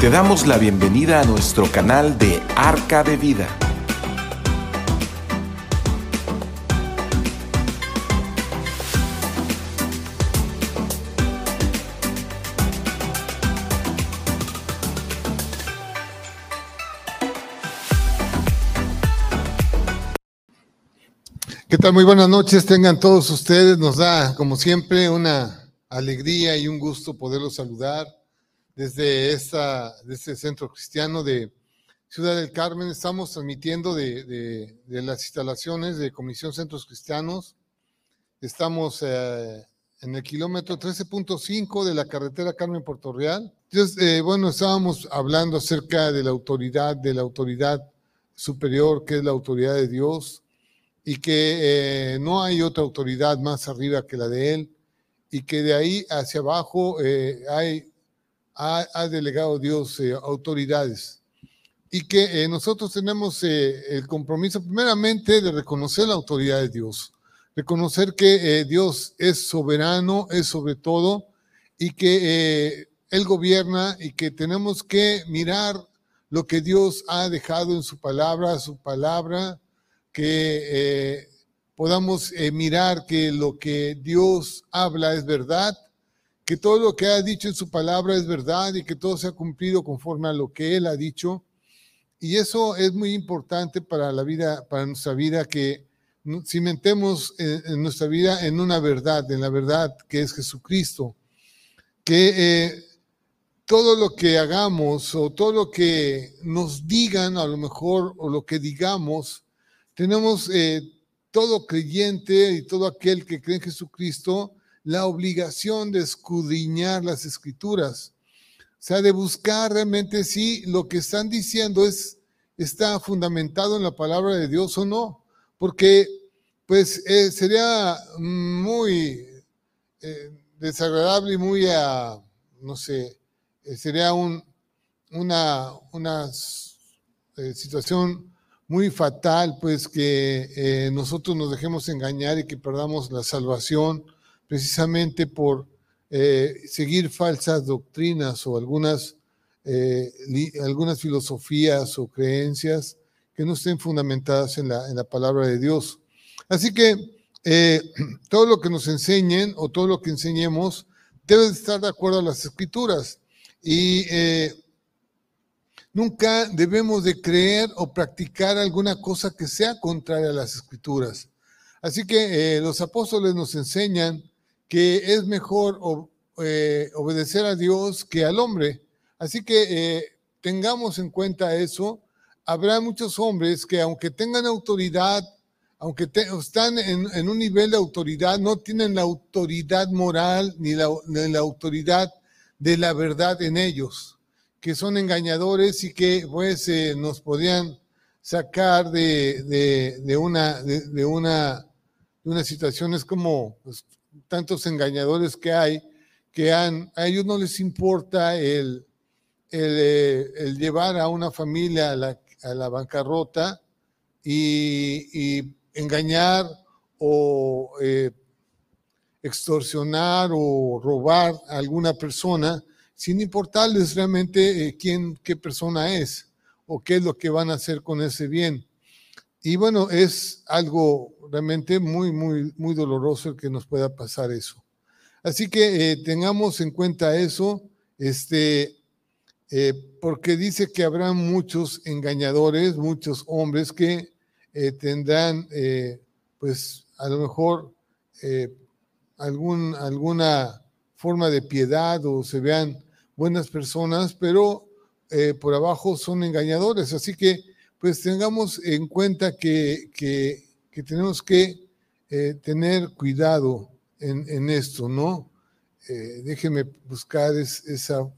Te damos la bienvenida a nuestro canal de Arca de Vida. ¿Qué tal? Muy buenas noches, tengan todos ustedes. Nos da, como siempre, una alegría y un gusto poderlos saludar desde, esta, este centro cristiano de Ciudad del Carmen. Estamos transmitiendo de, las instalaciones de Comisión Centros Cristianos. Estamos eh, en el kilómetro 13.5 de la carretera Carmen Puerto Real. Entonces, eh, bueno, estábamos hablando acerca de la autoridad, de la autoridad superior, que es la autoridad de Dios, y que eh, no hay otra autoridad más arriba que la de Él, y que de ahí hacia abajo hay ha, delegado Dios eh, autoridades. Y que eh, nosotros tenemos eh, el compromiso primeramente de reconocer la autoridad de Dios, reconocer que Dios es soberano, es sobre todo y que Él gobierna y que tenemos que mirar lo que Dios ha dejado en su palabra, su palabra, que podamos mirar que lo que Dios habla es verdad que todo lo que ha dicho en su palabra es verdad y que todo se ha cumplido conforme a lo que Él ha dicho. Y eso es muy importante para la vida, para nuestra vida, que cimentemos en, nuestra vida en una verdad, en la verdad que es Jesucristo. Que eh, todo lo que hagamos o todo lo que nos digan, a lo mejor, o lo que digamos, tenemos eh, todo creyente y todo aquel que cree en Jesucristo, la obligación de escudriñar las escrituras. O sea, de buscar realmente si lo que están diciendo es, está fundamentado en la palabra de Dios o no. Porque, pues, eh, sería muy eh, desagradable y muy, uh, no sé, eh, sería un, una, una situación muy fatal, pues, que nosotros nos dejemos engañar y que perdamos la salvación precisamente por eh, seguir falsas doctrinas o algunas, eh, algunas filosofías o creencias que no estén fundamentadas en la, en la palabra de Dios. Así que eh, todo lo que nos enseñen o todo lo que enseñemos debe estar de acuerdo a las escrituras. Y nunca debemos de creer o practicar alguna cosa que sea contraria a las escrituras. Así que los apóstoles nos enseñan que es mejor eh, obedecer a Dios que al hombre. Así que eh, tengamos en cuenta eso. Habrá muchos hombres que aunque tengan autoridad, aunque están en, un nivel de autoridad, no tienen la autoridad moral ni la, autoridad de la verdad en ellos, que son engañadores y que pues eh, nos podrían sacar de, una, de, una, de una situación, es como pues, tantos engañadores que hay, que han, a ellos no les importa el, el, eh, llevar a una familia a la, bancarrota y, engañar o eh, extorsionar o robar a alguna persona sin importarles realmente eh, quién, qué persona es o qué es lo que van a hacer con ese bien. Y bueno, es algo realmente muy, muy, muy doloroso el que nos pueda pasar eso. Así que eh, tengamos en cuenta eso, este, eh, porque dice que habrá muchos engañadores, muchos hombres que eh, tendrán, pues a lo mejor, algún, alguna forma de piedad o se vean buenas personas, pero por abajo son engañadores. Así que pues tengamos en cuenta que, tenemos que eh, tener cuidado en, esto, ¿no? Eh, déjeme buscar esa,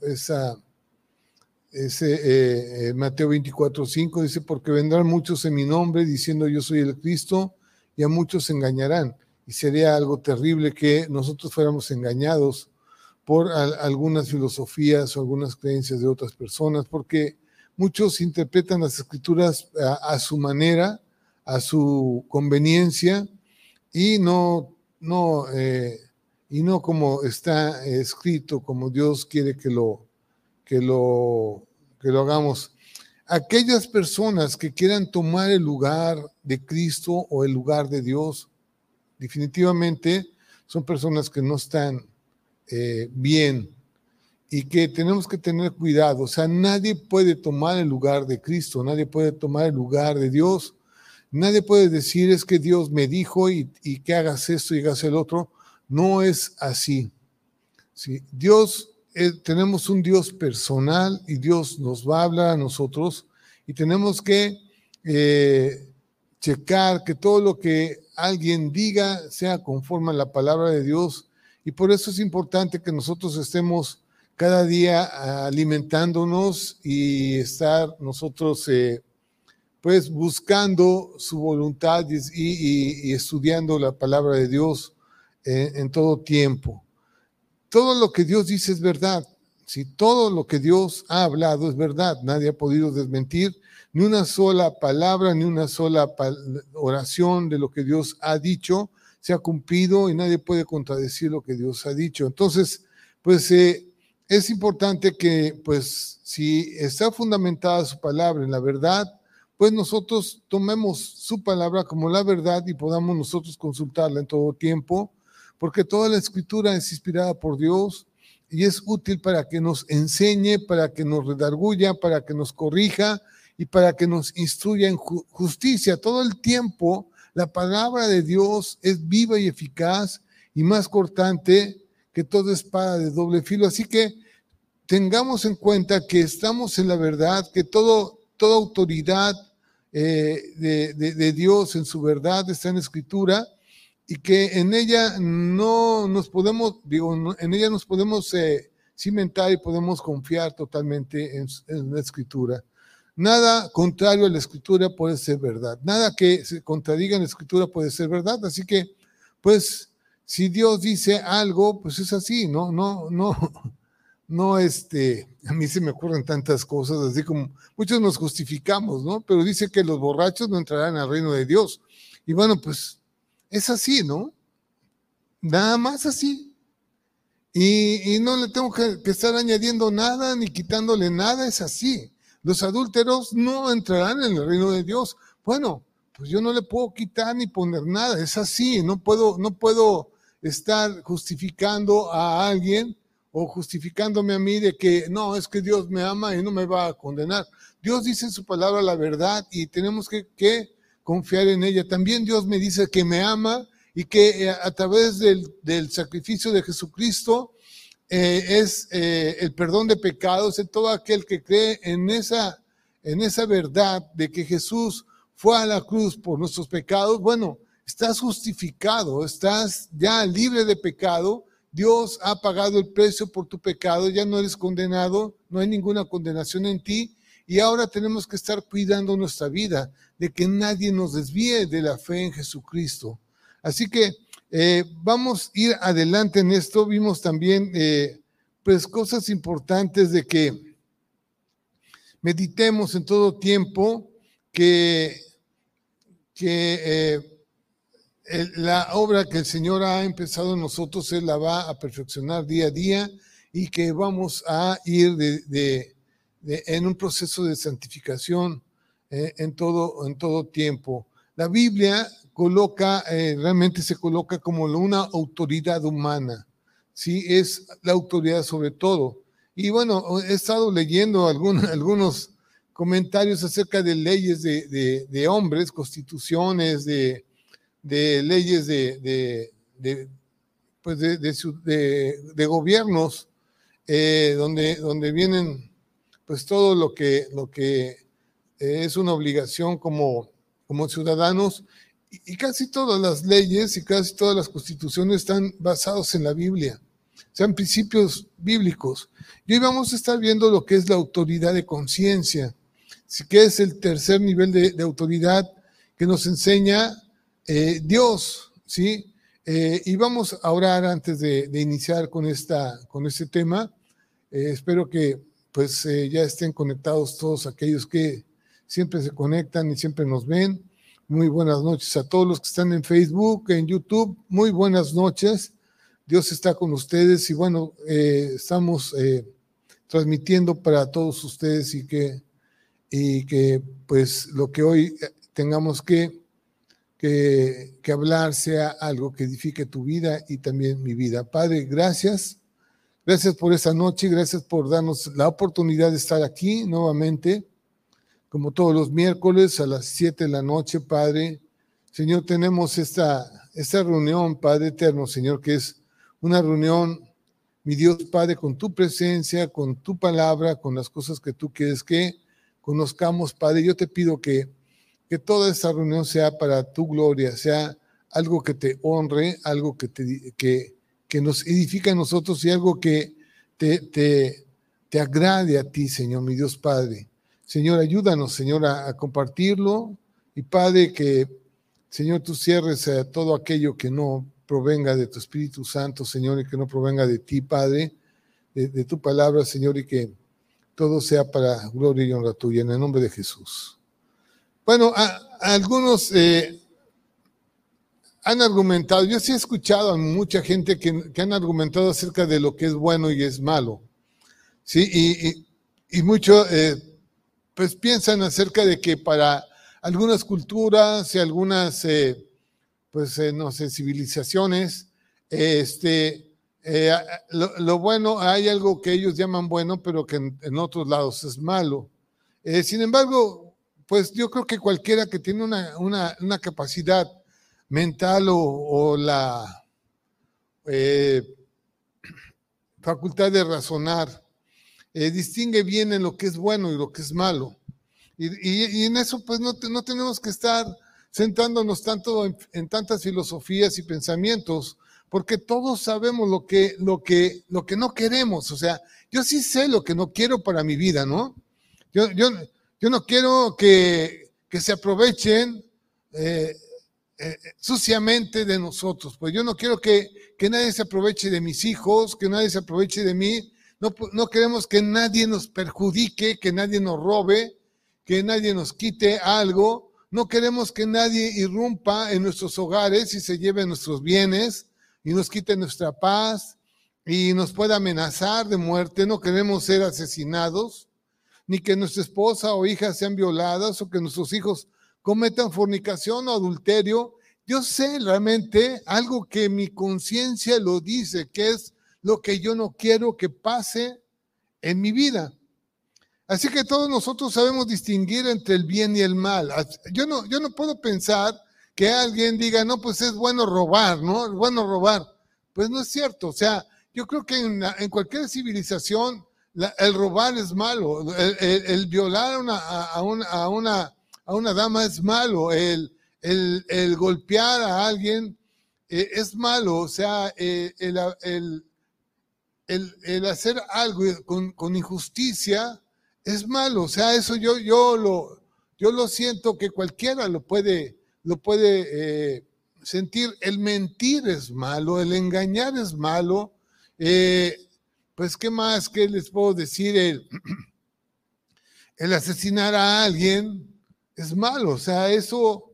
ese eh, Mateo 24, 5, dice, porque vendrán muchos en mi nombre diciendo yo soy el Cristo y a muchos se engañarán. Y sería algo terrible que nosotros fuéramos engañados por algunas filosofías o algunas creencias de otras personas, porque Muchos interpretan las escrituras a, su manera, a su conveniencia y no, no, eh, y no como está escrito, como Dios quiere que lo, que lo que lo hagamos. Aquellas personas que quieran tomar el lugar de Cristo o el lugar de Dios, definitivamente son personas que no están eh, bien y que tenemos que tener cuidado. O sea, nadie puede tomar el lugar de Cristo, nadie puede tomar el lugar de Dios. Nadie puede decir es que Dios me dijo y, que hagas esto y hagas el otro. No es así. ¿sí? Dios, eh, tenemos un Dios personal y Dios nos va a hablar a nosotros y tenemos que eh, checar que todo lo que alguien diga sea conforme a la palabra de Dios. Y por eso es importante que nosotros estemos cada día alimentándonos y estar nosotros eh, pues buscando su voluntad y, estudiando la palabra de Dios en, en, todo tiempo. Todo lo que Dios dice es verdad. Si todo lo que Dios ha hablado es verdad, nadie ha podido desmentir ni una sola palabra, ni una sola oración de lo que Dios ha dicho se ha cumplido y nadie puede contradecir lo que Dios ha dicho. Entonces, pues eh, es importante que, pues, si está fundamentada su palabra en la verdad, pues nosotros tomemos su palabra como la verdad y podamos nosotros consultarla en todo tiempo, porque toda la escritura es inspirada por Dios y es útil para que nos enseñe, para que nos redarguya, para que nos corrija y para que nos instruya en justicia. Todo el tiempo la palabra de Dios es viva y eficaz y más cortante que toda espada de doble filo. Así que tengamos en cuenta que estamos en la verdad, que todo, toda autoridad eh, de, Dios en su verdad está en escritura y que en ella no nos podemos, digo, en ella nos podemos eh, cimentar y podemos confiar totalmente en, la escritura. Nada contrario a la escritura puede ser verdad. Nada que se contradiga en la escritura puede ser verdad. Así que, pues, si Dios dice algo, pues es así, ¿no? No, no, no, este, a mí se me ocurren tantas cosas, así como muchos nos justificamos, ¿no? Pero dice que los borrachos no entrarán al reino de Dios. Y bueno, pues es así, ¿no? Nada más así. Y, no le tengo que, estar añadiendo nada ni quitándole nada, es así. Los adúlteros no entrarán en el reino de Dios. Bueno, pues yo no le puedo quitar ni poner nada, es así, no puedo, no puedo estar justificando a alguien o justificándome a mí de que no, es que Dios me ama y no me va a condenar. Dios dice en su palabra la verdad y tenemos que, confiar en ella. También Dios me dice que me ama y que eh, a, través del, sacrificio de Jesucristo eh, es eh, el perdón de pecados de todo aquel que cree en esa, en esa verdad de que Jesús fue a la cruz por nuestros pecados. Bueno, estás justificado, estás ya libre de pecado Dios ha pagado el precio por tu pecado, ya no eres condenado, no hay ninguna condenación en ti y ahora tenemos que estar cuidando nuestra vida de que nadie nos desvíe de la fe en Jesucristo. Así que eh, vamos a ir adelante en esto. Vimos también eh, pues cosas importantes de que meditemos en todo tiempo que, que eh, la obra que el Señor ha empezado en nosotros, Él la va a perfeccionar día a día y que vamos a ir de, en un proceso de santificación eh, en, todo, en todo tiempo. La Biblia coloca, eh, realmente se coloca como una autoridad humana, ¿sí? Es la autoridad sobre todo. Y bueno, he estado leyendo algunos comentarios acerca de leyes de hombres, constituciones, de de leyes de, de, pues de, de, gobiernos eh, donde, donde vienen pues todo lo que, lo que es una obligación como, como ciudadanos y, casi todas las leyes y casi todas las constituciones están basados en la Biblia, sean principios bíblicos. Y hoy vamos a estar viendo lo que es la autoridad de conciencia, que es el tercer nivel de autoridad que nos enseña eh, Dios, ¿sí? Eh, y vamos a orar antes de, iniciar con, esta, con este tema. Eh, espero que pues ya estén conectados todos aquellos que siempre se conectan y siempre nos ven. Muy buenas noches a todos los que están en Facebook, en YouTube. Muy buenas noches. Dios está con ustedes y bueno, estamos transmitiendo para todos ustedes y que, y que pues lo que hoy tengamos que, que, hablar sea algo que edifique tu vida y también mi vida. Padre, gracias. Gracias por esta noche, gracias por darnos la oportunidad de estar aquí nuevamente, como todos los miércoles a las 7 de la noche, Padre. Señor, tenemos esta, esta reunión, Padre eterno, Señor, que es una reunión, mi Dios Padre, con tu presencia, con tu palabra, con las cosas que tú quieres que conozcamos, Padre. Yo te pido que, que toda esta reunión sea para tu gloria, sea algo que te honre, algo que, te, que, que nos edifica a nosotros y algo que te, te, te agrade a ti, Señor, mi Dios Padre. Señor, ayúdanos, Señor, a, compartirlo y Padre, que, Señor, tú cierres a todo aquello que no provenga de tu Espíritu Santo, Señor, y que no provenga de ti, Padre, de, de tu palabra, Señor, y que todo sea para gloria y honra tuya, en el nombre de Jesús. Bueno, a, a algunos eh, han argumentado, yo sí he escuchado a mucha gente que, que, han argumentado acerca de lo que es bueno y es malo, ¿sí? Y, y, y mucho, eh, pues piensan acerca de que para algunas culturas y algunas... Eh, pues, eh, no sé, civilizaciones, este, eh, lo, lo, bueno, hay algo que ellos llaman bueno, pero que en, en otros lados es malo. Eh, sin embargo, pues yo creo que cualquiera que tiene una, una, capacidad mental o, la eh, facultad de razonar, distingue bien en lo que es bueno y lo que es malo. Y, y, en eso, pues no, no tenemos que estar centrándonos tanto en, en, tantas filosofías y pensamientos, porque todos sabemos lo que, lo, que, lo que no queremos. O sea, yo sí sé lo que no quiero para mi vida, ¿no? Yo, yo, yo no quiero que, que se aprovechen eh, eh, suciamente de nosotros, pues yo no quiero que, que nadie se aproveche de mis hijos, que nadie se aproveche de mí. No, no queremos que nadie nos perjudique, que nadie nos robe, que nadie nos quite algo no queremos que nadie irrumpa en nuestros hogares y se lleve nuestros bienes y nos quite nuestra paz y nos pueda amenazar de muerte. No queremos ser asesinados, ni que nuestra esposa o hija sean violadas o que nuestros hijos cometan fornicación o adulterio. Yo sé realmente algo que mi conciencia lo dice, que es lo que yo no quiero que pase en mi vida. Así que todos nosotros sabemos distinguir entre el bien y el mal. Yo no, yo no puedo pensar que alguien diga, no, pues es bueno robar, ¿no? Es bueno robar. Pues no es cierto. O sea, yo creo que en, en cualquier civilización la, el robar es malo, el, el, violar a una, a, una, a, una, a una dama es malo, el, el golpear a alguien eh, es malo, o sea, eh, el, hacer algo con, con injusticia es malo. O sea, eso yo, yo, lo, yo lo siento que cualquiera lo puede, lo puede eh, sentir. El mentir es malo, el engañar es malo. Eh, pues, ¿qué más que les puedo decir? El, el, asesinar a alguien es malo. O sea, eso,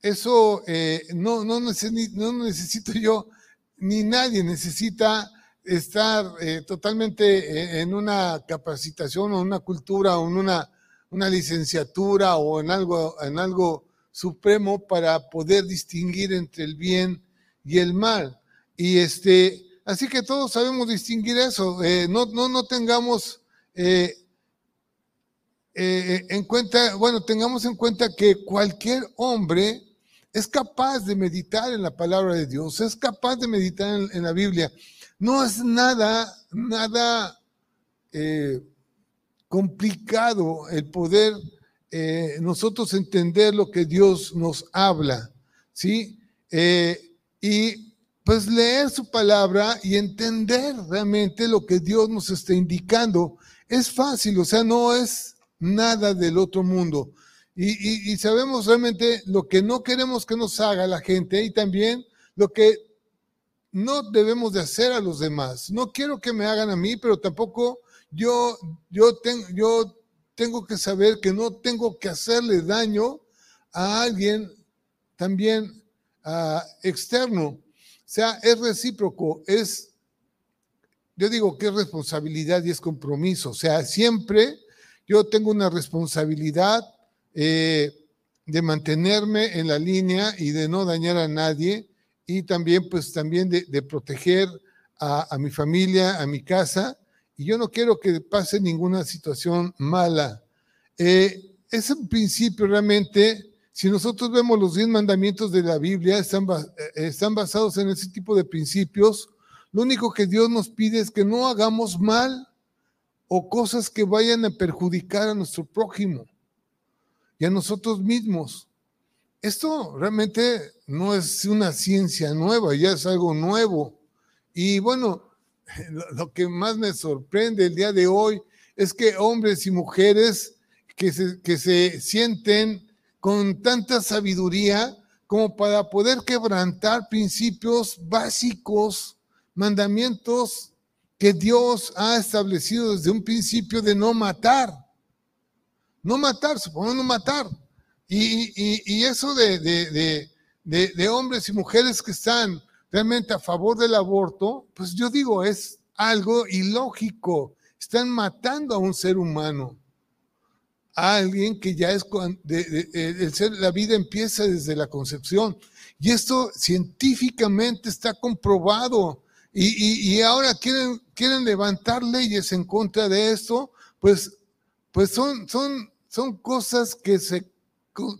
eso eh, no, no, necesito, no necesito yo, ni nadie necesita estar eh, totalmente eh, en una capacitación o una cultura o en una, una licenciatura o en algo, en algo supremo para poder distinguir entre el bien y el mal. Y este, así que todos sabemos distinguir eso. Eh, no, no, no tengamos eh, eh, en cuenta, bueno, tengamos en cuenta que cualquier hombre es capaz de meditar en la palabra de Dios, es capaz de meditar en, en la Biblia. No es nada, nada complicado el poder nosotros entender lo que Dios nos habla, ¿sí? Y pues leer su palabra y entender realmente lo que Dios nos está indicando. Es fácil, o sea, no es nada del otro mundo. Y, sabemos realmente lo que no queremos que nos haga la gente y también lo que no debemos de hacer a los demás. No quiero que me hagan a mí, pero tampoco yo, yo, yo tengo que saber que no tengo que hacerle daño a alguien también uh, externo. Sea, es recíproco, es yo digo que es responsabilidad y es compromiso. O sea, siempre yo tengo una responsabilidad eh, de mantenerme en la línea y de no dañar a nadie y también pues también de, proteger a, mi familia, a mi casa y yo no quiero que pase ninguna situación mala. Eh, es un principio realmente, si nosotros vemos los diez mandamientos de la Biblia, están, eh, están basados en ese tipo de principios. Lo único que Dios nos pide es que no hagamos mal o cosas que vayan a perjudicar a nuestro prójimo y a nosotros mismos. Esto realmente no es una ciencia nueva, ya es algo nuevo. Y bueno, lo que más me sorprende el día de hoy es que hombres y mujeres que se, que se sienten con tanta sabiduría como para poder quebrantar principios básicos, mandamientos que Dios ha establecido desde un principio de no matar. No matar, supongamos no matar. Y, eso de, de, hombres y mujeres que están realmente a favor del aborto, pues yo digo, es algo ilógico. Están matando a un ser humano, a alguien que ya es, el ser, la vida empieza desde la concepción. Y esto científicamente está comprobado. Y, y, ahora quieren, quieren levantar leyes en contra de esto, pues, pues son, son son cosas que, se,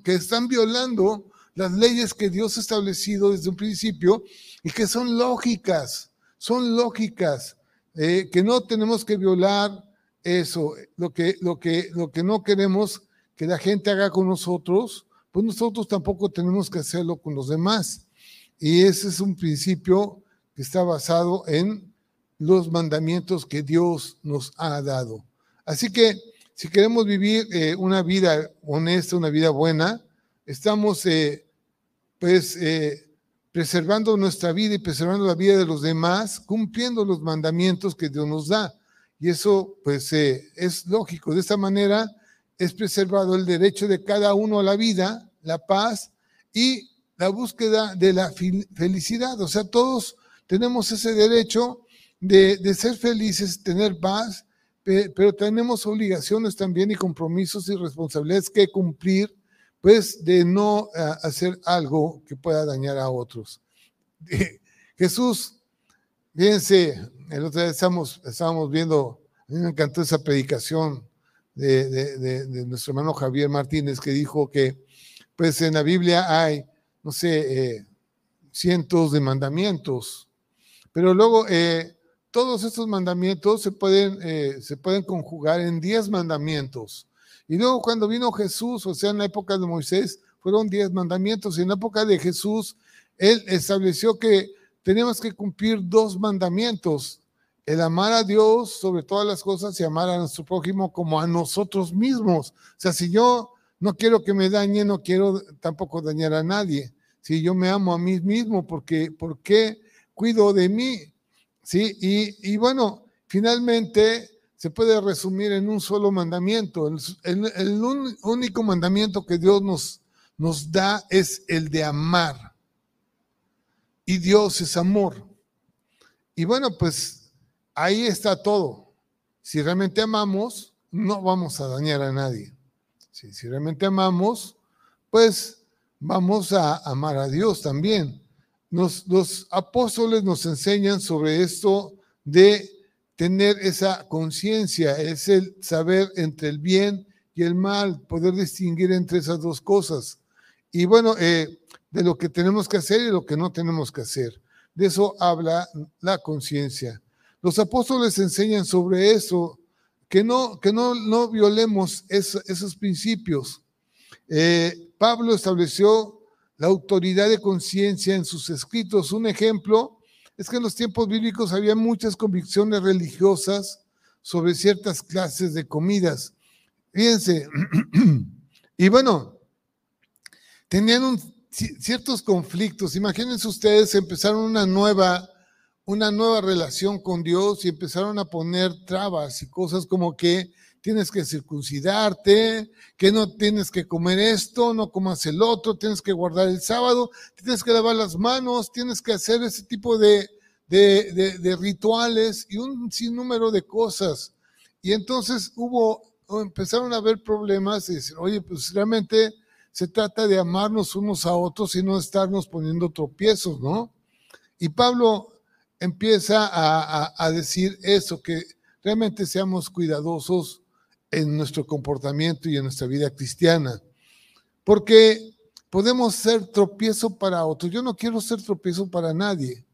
que están violando las leyes que Dios ha establecido desde un principio y que son lógicas, son lógicas, eh, que no tenemos que violar eso, lo que, lo, que, lo que no queremos que la gente haga con nosotros, pues nosotros tampoco tenemos que hacerlo con los demás. Y ese es un principio que está basado en los mandamientos que Dios nos ha dado. Así que si queremos vivir eh, una vida honesta, una vida buena, estamos eh, pues eh, preservando nuestra vida y preservando la vida de los demás, cumpliendo los mandamientos que Dios nos da. Y eso pues es lógico. De esta manera es preservado el derecho de cada uno a la vida, la paz y la búsqueda de la felicidad. O sea, todos tenemos ese derecho de, de ser felices, tener paz pero tenemos obligaciones también y compromisos y responsabilidades que cumplir, pues de no ah, hacer algo que pueda dañar a otros. Jesús, fíjense, el otro día estábamos, viendo, a mí me encantó esa predicación de, nuestro hermano Javier Martínez que dijo que pues en la Biblia hay, no sé, eh, cientos de mandamientos, pero luego eh, todos estos mandamientos se pueden, eh, se pueden conjugar en diez mandamientos. Y luego cuando vino Jesús, o sea, en la época de Moisés, fueron diez mandamientos. Y en la época de Jesús, Él estableció que tenemos que cumplir dos mandamientos. El amar a Dios sobre todas las cosas y amar a nuestro prójimo como a nosotros mismos. O sea, si yo no quiero que me dañe, no quiero tampoco dañar a nadie. Si yo me amo a mí mismo, porque, ¿por qué cuido de mí? ¿sí? Y, bueno, finalmente se puede resumir en un solo mandamiento. El, único mandamiento que Dios nos, nos da es el de amar. Y Dios es amor. Y bueno, pues ahí está todo. Si realmente amamos, no vamos a dañar a nadie. si realmente amamos, pues vamos a amar a Dios también los apóstoles nos enseñan sobre esto de tener esa conciencia, es el saber entre el bien y el mal, poder distinguir entre esas dos cosas. Y bueno, eh, de lo que tenemos que hacer y lo que no tenemos que hacer. De eso habla la conciencia. Los apóstoles enseñan sobre eso, que no, que no, no violemos esos principios. Eh, Pablo estableció la autoridad de conciencia en sus escritos. Un ejemplo es que en los tiempos bíblicos había muchas convicciones religiosas sobre ciertas clases de comidas. Fíjense, y bueno, tenían ciertos conflictos. Imagínense ustedes, empezaron una nueva, una nueva relación con Dios y empezaron a poner trabas y cosas como que tienes que circuncidarte, que no tienes que comer esto, no comas el otro, tienes que guardar el sábado, tienes que lavar las manos, tienes que hacer ese tipo de, rituales y un sinnúmero de cosas. Y entonces hubo, empezaron a haber problemas y decir, oye, pues realmente se trata de amarnos unos a otros y no estarnos poniendo tropiezos, ¿no? Y Pablo empieza a, a decir eso, que realmente seamos cuidadosos en nuestro comportamiento y en nuestra vida cristiana. Porque podemos ser tropiezo para otros. Yo no quiero ser tropiezo para nadie.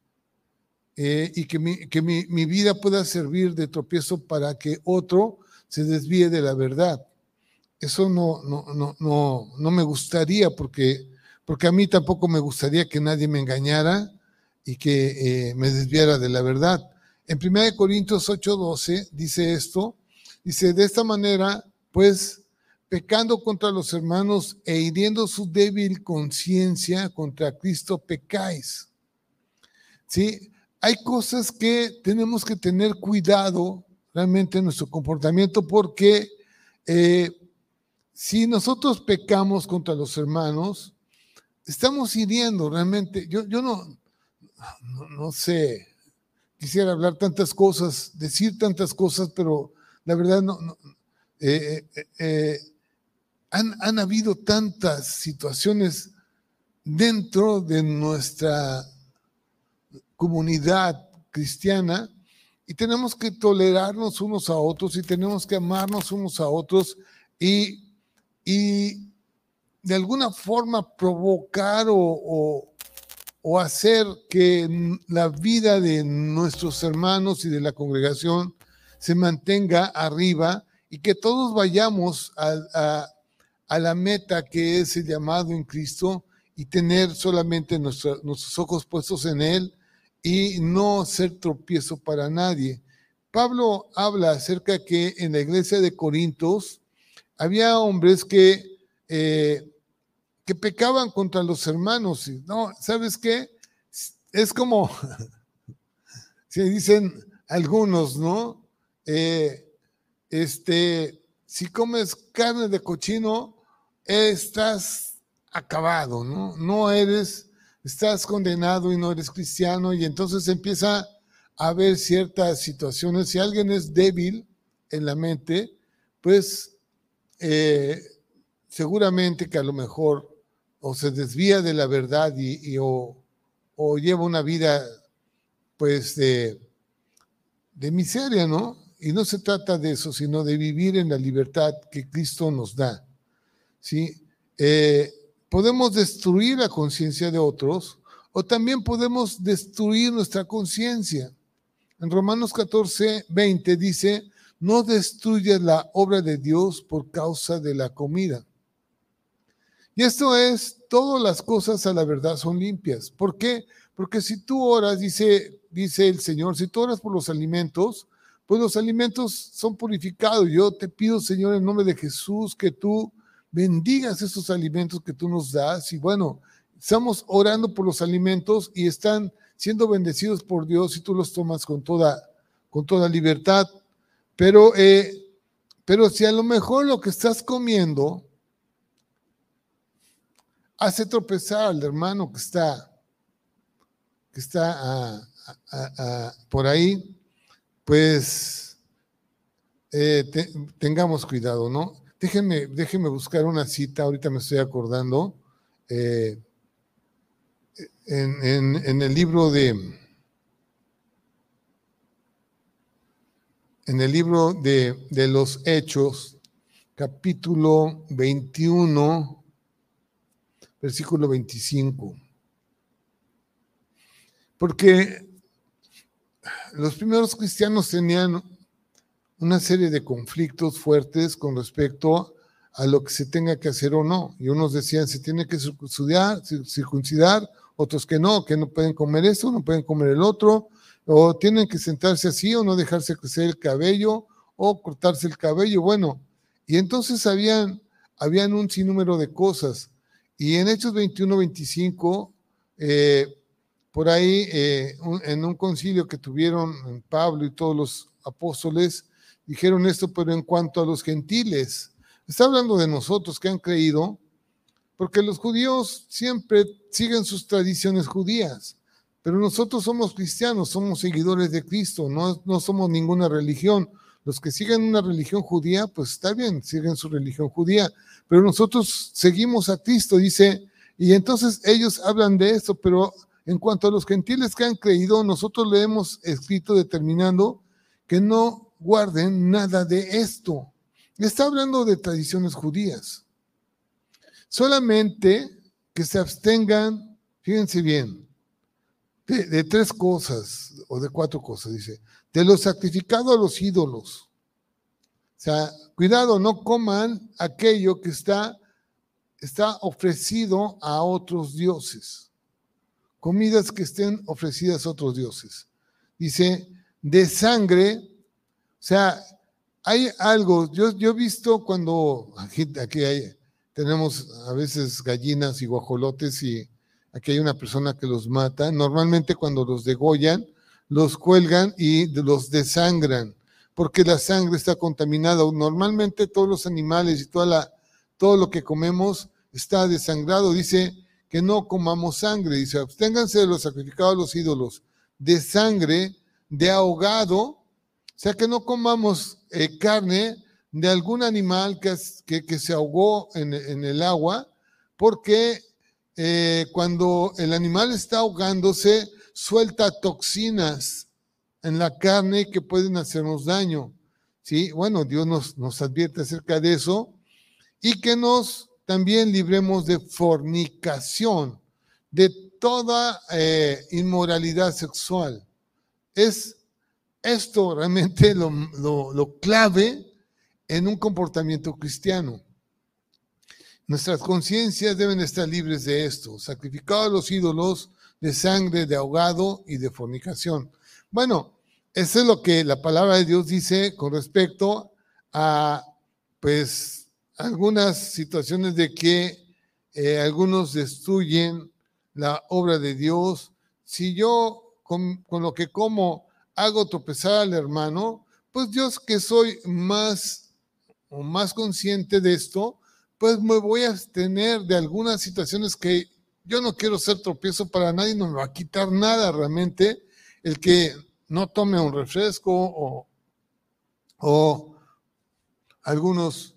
Eh, y que, mi, que mi, mi, vida pueda servir de tropiezo para que otro se desvíe de la verdad. Eso no, no, no, no, no me gustaría porque, porque a mí tampoco me gustaría que nadie me engañara y que eh, me desviara de la verdad. En 1 Corintios 8:12 dice esto, dice, de esta manera, pues, pecando contra los hermanos e hiriendo su débil conciencia contra Cristo, pecáis. ¿Sí? hay cosas que tenemos que tener cuidado realmente en nuestro comportamiento porque eh, si nosotros pecamos contra los hermanos, estamos hiriendo realmente. Yo, yo no, no, sé, quisiera hablar tantas cosas, decir tantas cosas, pero la verdad no. Eh, eh, han, han habido tantas situaciones dentro de nuestra comunidad cristiana y tenemos que tolerarnos unos a otros y tenemos que amarnos unos a otros y, y de alguna forma provocar o, o, hacer que la vida de nuestros hermanos y de la congregación se mantenga arriba y que todos vayamos a, a, la meta que es el llamado en Cristo y tener solamente nuestros ojos puestos en Él y no ser tropiezo para nadie. Pablo habla acerca que en la iglesia de Corintios había hombres que, eh, que pecaban contra los hermanos. Y, no, ¿sabes qué? Es como, se dicen algunos, ¿no? Eh, este, si comes carne de cochino, estás acabado, ¿no? No eres estás condenado y no eres cristiano y entonces empieza a haber ciertas situaciones. Si alguien es débil en la mente, pues eh, seguramente que a lo mejor o se desvía de la verdad y, o, lleva una vida pues de, de miseria, ¿no? Y no se trata de eso, sino de vivir en la libertad que Cristo nos da. ¿sí? Eh, podemos destruir la conciencia de otros o también podemos destruir nuestra conciencia. En Romanos 14, 20 dice, no destruyas la obra de Dios por causa de la comida. Y esto es, todas las cosas a la verdad son limpias. ¿Por qué? Porque si tú oras, dice, dice el Señor, si tú oras por los alimentos, pues los alimentos son purificados. Yo te pido, Señor, en nombre de Jesús, que tú bendigas esos alimentos que tú nos das y bueno, estamos orando por los alimentos y están siendo bendecidos por Dios y tú los tomas con toda, con toda libertad. Pero, eh, pero si a lo mejor lo que estás comiendo hace tropezar al hermano que está, que está por ahí, pues eh, tengamos cuidado, ¿no? Déjenme, déjenme buscar una cita, ahorita me estoy acordando. Eh, en, el libro de. En el libro de, los Hechos, capítulo 21, versículo 25. Porque los primeros cristianos tenían una serie de conflictos fuertes con respecto a lo que se tenga que hacer o no. Y unos decían se tiene que circuncidar, circuncidar, otros que no, que no pueden comer esto, no pueden comer el otro, o tienen que sentarse así o no dejarse crecer el cabello o cortarse el cabello. Bueno, y entonces habían, habían un sinnúmero de cosas. Y en Hechos 21, 25, eh, por ahí, eh, en un concilio que tuvieron Pablo y todos los apóstoles, dijeron esto, pero en cuanto a los gentiles, está hablando de nosotros que han creído, porque los judíos siempre siguen sus tradiciones judías, Pero nosotros somos cristianos, somos seguidores de Cristo, no, no somos ninguna religión. Los que siguen una religión judía, pues está bien, siguen su religión judía, pero nosotros seguimos a Cristo, dice, y entonces ellos hablan de esto, pero en cuanto a los gentiles que han creído, nosotros le hemos escrito determinando que no guarden nada de esto. Está hablando de tradiciones judías. Solamente que se abstengan, fíjense bien, de, tres cosas o de cuatro cosas, dice, de lo sacrificado a los ídolos. O sea, cuidado, no coman aquello que está, está ofrecido a otros dioses. Comidas que estén ofrecidas a otros dioses. Dice, de sangre, o sea, hay algo, yo, yo he visto cuando aquí, aquí hay, tenemos a veces gallinas y guajolotes y aquí hay una persona que los mata. Normalmente cuando los degollan, los cuelgan y los desangran, porque la sangre está contaminada. Normalmente todos los animales y toda la, todo lo que comemos está desangrado. Dice que no comamos sangre. Dice, absténganse de los sacrificados a los ídolos, de sangre, de ahogado. O sea, que no comamos eh, carne de algún animal que, que, se ahogó en, el agua, porque eh, cuando el animal está ahogándose, suelta toxinas en la carne que pueden hacernos daño. ¿sí? Bueno, Dios nos, nos advierte acerca de eso y que nos también libremos de fornicación, de toda eh, inmoralidad sexual. Es esto realmente lo, lo, lo clave en un comportamiento cristiano. Nuestras conciencias deben estar libres de esto, sacrificados los ídolos de sangre, de ahogado y de fornicación. Bueno, eso es lo que la palabra de Dios dice con respecto a, pues, algunas situaciones de que eh, algunos destruyen la obra de Dios. Si yo con lo que como hago tropezar al hermano, pues Dios que soy más o más consciente de esto, pues me voy a abstener de algunas situaciones que yo no quiero ser tropiezo para nadie, no me va a quitar nada realmente el que no tome un refresco o, o algunos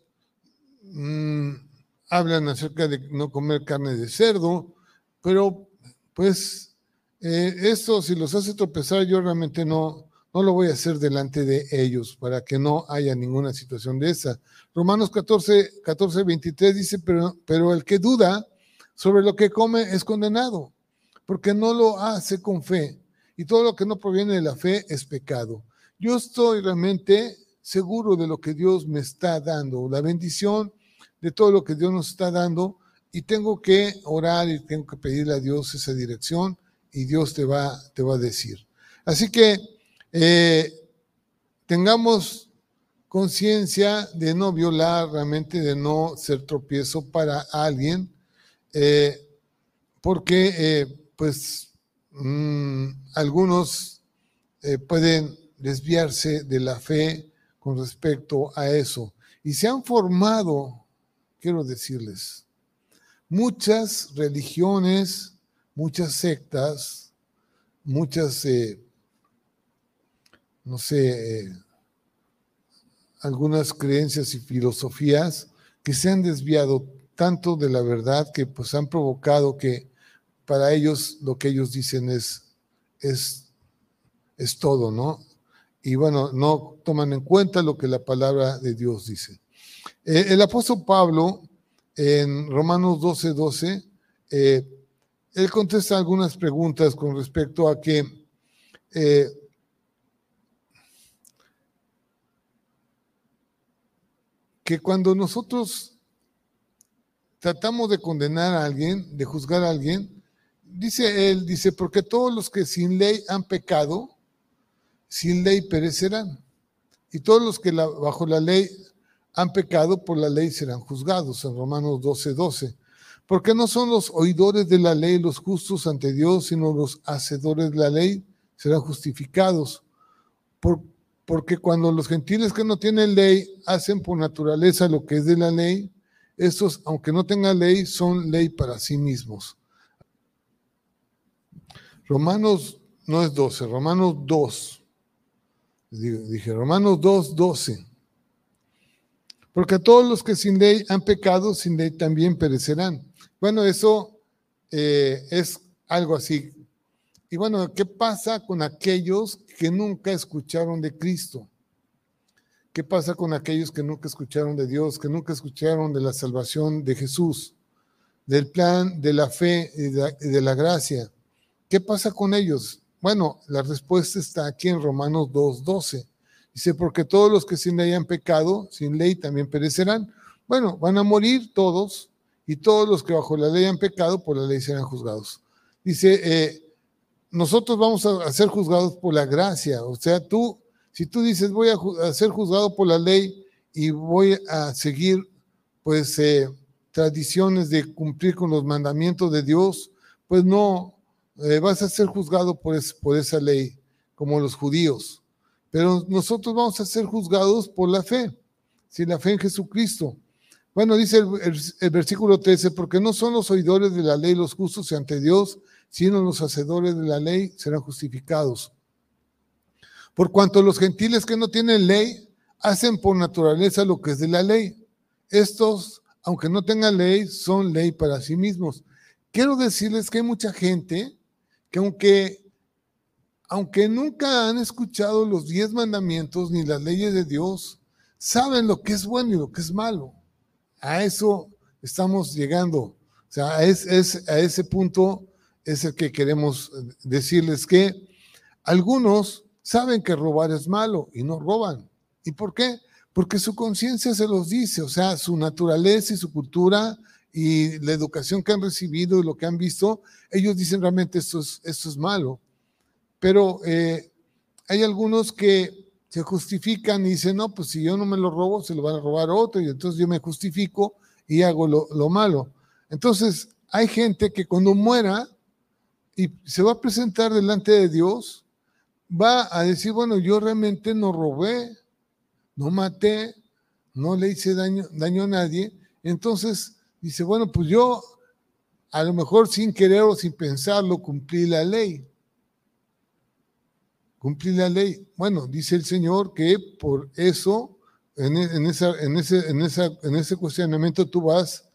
mmm, hablan acerca de no comer carne de cerdo, pero pues eh, esto si los hace tropezar yo realmente no, no lo voy a hacer delante de ellos para que no haya ninguna situación de esa. Romanos 14, 14 23 dice, pero, pero el que duda sobre lo que come es condenado, porque no lo hace con fe. Y todo lo que no proviene de la fe es pecado. Yo estoy realmente seguro de lo que Dios me está dando, la bendición de todo lo que Dios nos está dando, y tengo que orar y tengo que pedirle a Dios esa dirección, y Dios te va, te va a decir. Así que eh, tengamos conciencia de no violar, realmente de no ser tropiezo para alguien, eh, porque eh, pues mmm, algunos pueden desviarse de la fe con respecto a eso. Y se han formado, quiero decirles, muchas religiones, muchas sectas, muchas, no sé, eh, algunas creencias y filosofías que se han desviado tanto de la verdad que pues han provocado que para ellos lo que ellos dicen es, es, es todo, ¿no? Y bueno, no toman en cuenta lo que la palabra de Dios dice. Eh, el apóstol Pablo en Romanos 12, 12, eh, él contesta algunas preguntas con respecto a que que cuando nosotros tratamos de condenar a alguien, de juzgar a alguien, dice él, dice, porque todos los que sin ley han pecado, sin ley perecerán. Y todos los que la, bajo la ley han pecado, por la ley serán juzgados, en Romanos 12, 12. Porque no son los oidores de la ley los justos ante Dios, sino los hacedores de la ley serán justificados. Por, porque cuando los gentiles que no tienen ley hacen por naturaleza lo que es de la ley, estos, aunque no tengan ley, son ley para sí mismos. Romanos no es 12, Romanos 2. Dije, Romanos 2, 12. Porque todos los que sin ley han pecado, sin ley también perecerán. Bueno, eso eh, es algo así. Y bueno, ¿qué pasa con aquellos que nunca escucharon de Cristo? ¿Qué pasa con aquellos que nunca escucharon de Dios, que nunca escucharon de la salvación de Jesús, del plan de la fe y de la, gracia? ¿Qué pasa con ellos? Bueno, la respuesta está aquí en Romanos 2.12. Dice, porque todos los que sin ley han pecado, sin ley también perecerán. Bueno, van a morir todos y todos los que bajo la ley han pecado, por la ley serán juzgados. Dice, eh, nosotros vamos a ser juzgados por la gracia. O sea, tú si tú dices, voy a, ser juzgado por la ley y voy a seguir, pues, eh, tradiciones de cumplir con los mandamientos de Dios, pues no, eh, vas a ser juzgado por, esa ley, como los judíos. Pero nosotros vamos a ser juzgados por la fe, si la fe en Jesucristo. Bueno, dice el, el, versículo 13, porque no son los oidores de la ley los justos ante Dios, sino los hacedores de la ley serán justificados. Por cuanto los gentiles que no tienen ley hacen por naturaleza lo que es de la ley. Estos, aunque no tengan ley, son ley para sí mismos. Quiero decirles que hay mucha gente que aunque, aunque nunca han escuchado los diez mandamientos ni las leyes de Dios, saben lo que es bueno y lo que es malo. A eso estamos llegando. O sea, es, es, a ese punto es el que queremos decirles que algunos saben que robar es malo y no roban. ¿Y por qué? Porque su conciencia se los dice, o sea, su naturaleza y su cultura y la educación que han recibido y lo que han visto, ellos dicen realmente esto es, esto es malo. Pero eh, hay algunos que se justifican y dicen, no, pues si yo no me lo robo, se lo van a robar otro y entonces yo me justifico y hago lo, lo malo. Entonces, hay gente que cuando muera y se va a presentar delante de Dios, va a decir, bueno, yo realmente no robé, no maté, no le hice daño, daño a nadie. Entonces dice, bueno, pues yo a lo mejor sin querer o sin pensarlo cumplí la ley. Cumplí la ley. Bueno, dice el Señor que por eso, en, e, esa, en, ese, en, esa, en ese cuestionamiento tú vas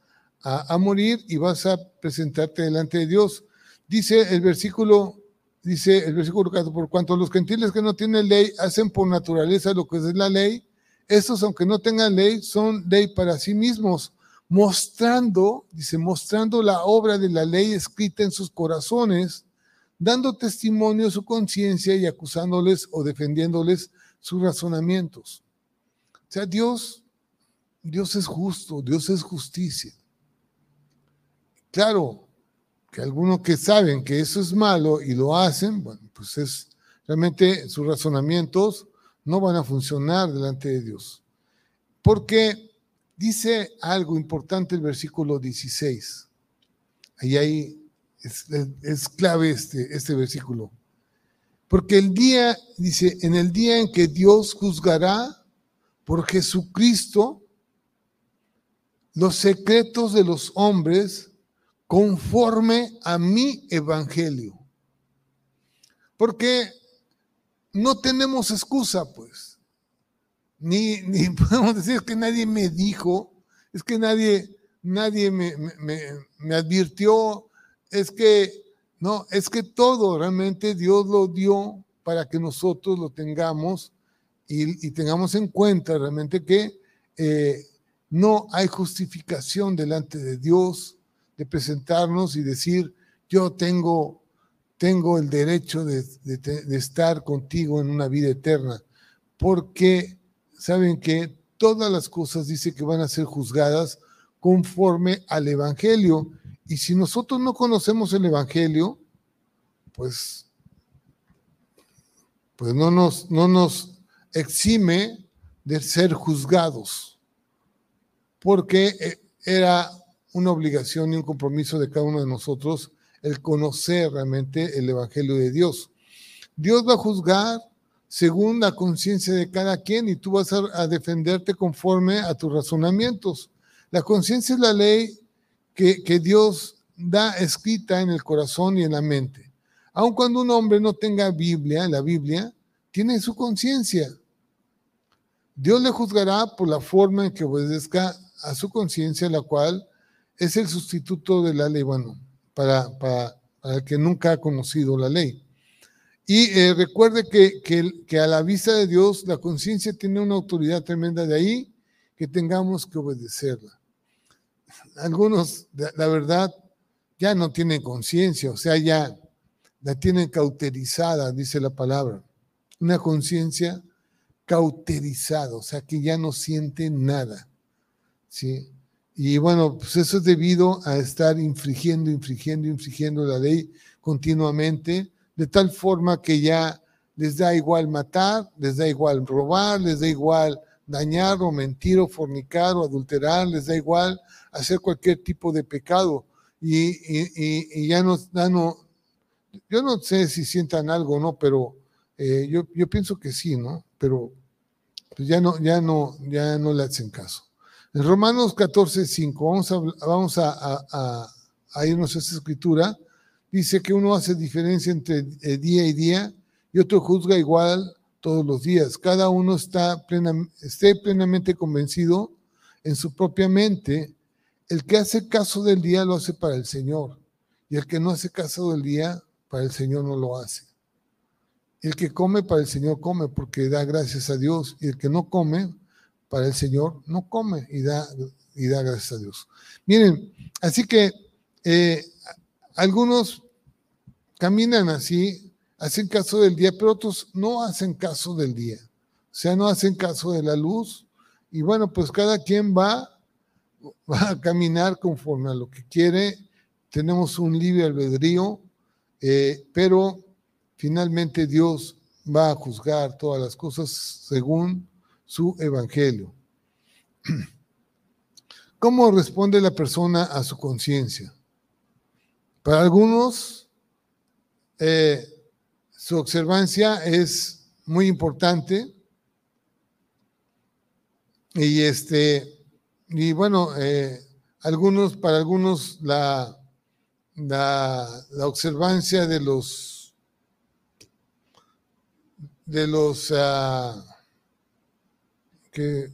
a morir y vas a presentarte delante de Dios. Dice el versículo dice el versículo 4, por cuanto los gentiles que no tienen ley hacen por naturaleza lo que es la ley, estos aunque no tengan ley son ley para sí mismos, mostrando, dice, mostrando la obra de la ley escrita en sus corazones, dando testimonio a su conciencia y acusándoles o defendiéndoles sus razonamientos. O sea, Dios, Dios es justo, Dios es justicia. Claro, que algunos que saben que eso es malo y lo hacen, bueno, pues es realmente sus razonamientos no van a funcionar delante de Dios. Porque dice algo importante el versículo 16. Ahí, ahí es, clave este, este versículo. Porque el día, dice, en el día en que Dios juzgará por Jesucristo los secretos de los hombres conforme a mi evangelio. Porque no tenemos excusa, pues. Ni, ni podemos decir que nadie me dijo, es que nadie, nadie me, me, advirtió, es que, no, es que todo realmente Dios lo dio para que nosotros lo tengamos y, tengamos en cuenta realmente que eh, no hay justificación delante de Dios de presentarnos y decir, yo tengo, tengo el derecho de, estar contigo en una vida eterna, porque saben que todas las cosas dice que van a ser juzgadas conforme al Evangelio. Y si nosotros no conocemos el Evangelio, pues, pues no, nos, no nos exime de ser juzgados, porque eh, era una obligación y un compromiso de cada uno de nosotros el conocer realmente el Evangelio de Dios. Dios va a juzgar según la conciencia de cada quien y tú vas a, defenderte conforme a tus razonamientos. La conciencia es la ley que, que Dios da escrita en el corazón y en la mente. Aun cuando un hombre no tenga Biblia, la Biblia, tiene su conciencia. Dios le juzgará por la forma en que obedezca a su conciencia, la cual es el sustituto de la ley, bueno, para, para, el que nunca ha conocido la ley. Y eh, recuerde que, que, a la vista de Dios la conciencia tiene una autoridad tremenda de ahí que tengamos que obedecerla. Algunos, la verdad, ya no tienen conciencia, o sea, ya la tienen cauterizada, dice la palabra. Una conciencia cauterizada, o sea, que ya no siente nada. ¿sí? Y bueno, pues eso es debido a estar infringiendo, infringiendo, infringiendo la ley continuamente de tal forma que ya les da igual matar, les da igual robar, les da igual dañar o mentir o fornicar o adulterar, les da igual hacer cualquier tipo de pecado. Y, ya, no, no, yo no sé si sientan algo, ¿no? Pero eh, yo, yo pienso que sí, ¿no? Pero pues ya no, ya no, ya no le hacen caso. En Romanos 14, 5, vamos a, irnos a esta escritura dice que uno hace diferencia entre eh, día y día y otro juzga igual todos los días. Cada uno está esté plenamente convencido en su propia mente. El que hace caso del día lo hace para el Señor y el que no hace caso del día para el Señor no lo hace. El que come para el Señor come porque da gracias a Dios y el que no come para el Señor no come y da, y da gracias a Dios. Miren, así que eh, algunos caminan así, hacen caso del día, pero otros no hacen caso del día. O sea, no hacen caso de la luz. Y bueno, pues cada quien va, a caminar conforme a lo que quiere. Tenemos un libre albedrío, eh, pero finalmente Dios va a juzgar todas las cosas según su evangelio. ¿Cómo responde la persona a su conciencia? Para algunos, eh, su observancia es muy importante. Y este, y bueno, eh, algunos, para algunos la, la, observancia de los de los ah, que,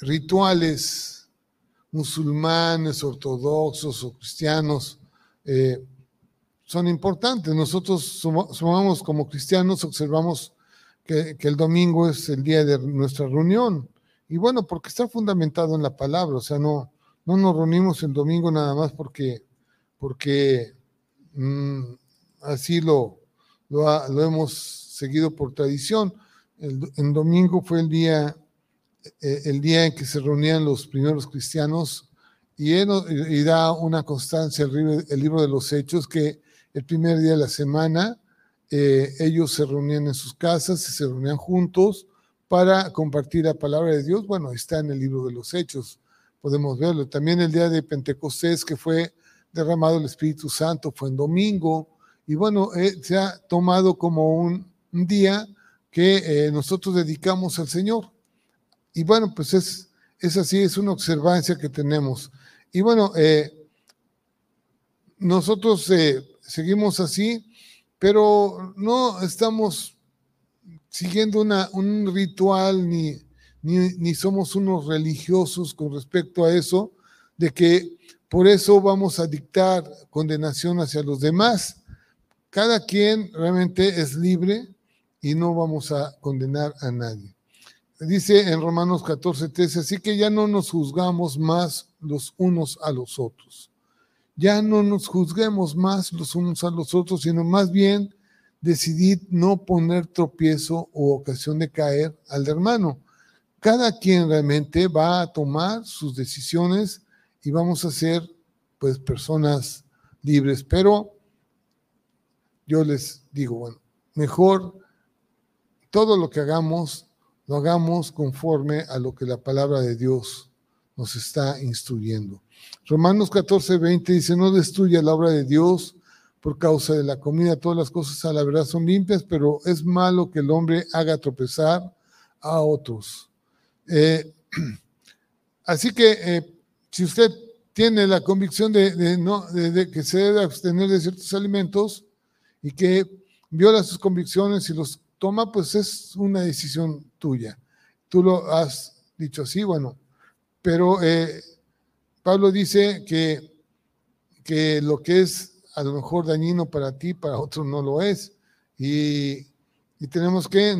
rituales musulmanes, ortodoxos o cristianos, eh, son importantes. Nosotros sumamos como cristianos, observamos que, el domingo es el día de nuestra reunión. Y bueno, porque está fundamentado en la palabra, o sea, no, no nos reunimos el domingo nada más porque, porque mm, así lo, lo, hemos seguido por tradición. El, domingo fue el día, el día en que se reunían los primeros cristianos y, y da una constancia el, libro de los hechos que el primer día de la semana, eh, ellos se reunían en sus casas y se reunían juntos para compartir la palabra de Dios. Bueno, está en el libro de los Hechos, podemos verlo. También el día de Pentecostés, que fue derramado el Espíritu Santo, fue en domingo. Y bueno, eh, se ha tomado como un, día que eh, nosotros dedicamos al Señor. Y bueno, pues es, es así, es una observancia que tenemos. Y bueno, nosotros seguimos así, pero no estamos siguiendo una, un ritual ni, ni, somos unos religiosos con respecto a eso, de que por eso vamos a dictar condenación hacia los demás. Cada quien realmente es libre y no vamos a condenar a nadie. Dice en Romanos 14, 13, así que ya no nos juzgamos más los unos a los otros ya no nos juzguemos más los unos a los otros, sino más bien decidid no poner tropiezo o ocasión de caer al hermano. Cada quien realmente va a tomar sus decisiones y vamos a ser pues personas libres, pero yo les digo, bueno, mejor todo lo que hagamos, lo hagamos conforme a lo que la palabra de Dios nos está instruyendo. Romanos 14, 20 dice, no destruya la obra de Dios por causa de la comida. Todas las cosas a la verdad son limpias, pero es malo que el hombre haga tropezar a otros. Eh, así que eh, si usted tiene la convicción de, no, de, que se debe abstener de ciertos alimentos y que viola sus convicciones y los toma, pues es una decisión tuya. Tú lo has dicho así, bueno, pero eh, Pablo dice que, que lo que es a lo mejor dañino para ti, para otros no lo es. Y, tenemos que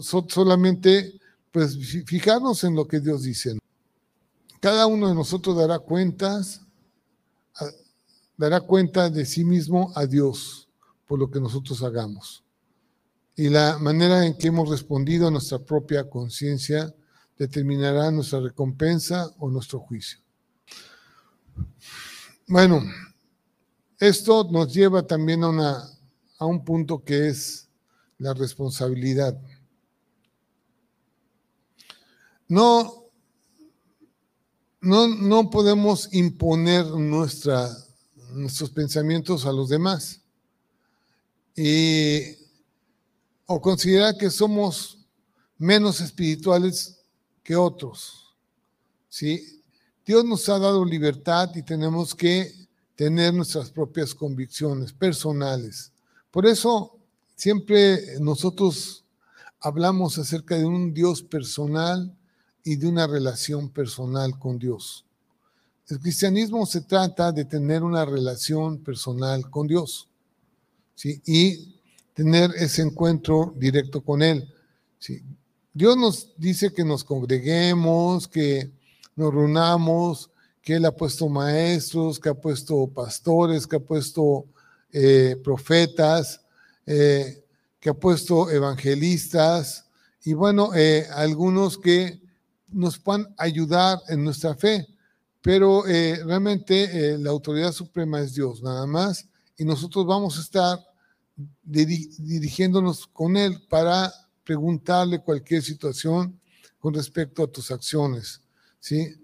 solamente pues, fijarnos en lo que Dios dice. Cada uno de nosotros dará cuentas, dará cuenta de sí mismo a Dios por lo que nosotros hagamos. Y la manera en que hemos respondido a nuestra propia conciencia determinará nuestra recompensa o nuestro juicio. Bueno, esto nos lleva también a, una, a un punto que es la responsabilidad. No, no, no podemos imponer nuestra, nuestros pensamientos a los demás y, o considerar que somos menos espirituales que otros. ¿sí? Dios nos ha dado libertad y tenemos que tener nuestras propias convicciones personales. Por eso siempre nosotros hablamos acerca de un Dios personal y de una relación personal con Dios. El cristianismo se trata de tener una relación personal con Dios ¿sí? y tener ese encuentro directo con Él. Dios nos dice que nos congreguemos, que nos reunamos, que Él ha puesto maestros, que ha puesto pastores, que ha puesto eh, profetas, eh, que ha puesto evangelistas y bueno, eh, algunos que nos puedan ayudar en nuestra fe. Pero realmente la autoridad suprema es Dios, nada más. Y nosotros vamos a estar dirigiéndonos con Él para preguntarle cualquier situación con respecto a tus acciones. ¿sí?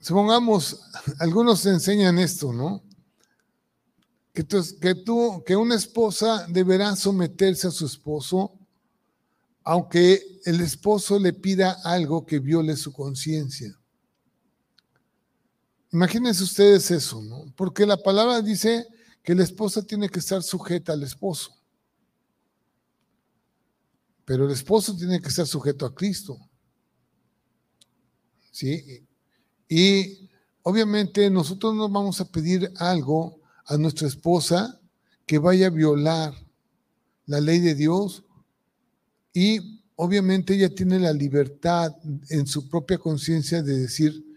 supongamos, algunos enseñan esto, ¿no? Que, que, tú, que una esposa deberá someterse a su esposo, aunque el esposo le pida algo que viole su conciencia. Imagínense ustedes eso, ¿no? Porque la palabra dice que la esposa tiene que estar sujeta al esposo. Pero el esposo tiene que estar sujeto a Cristo. ¿Sí? Y obviamente nosotros no vamos a pedir algo a nuestra esposa que vaya a violar la ley de Dios y obviamente ella tiene la libertad en su propia conciencia de decir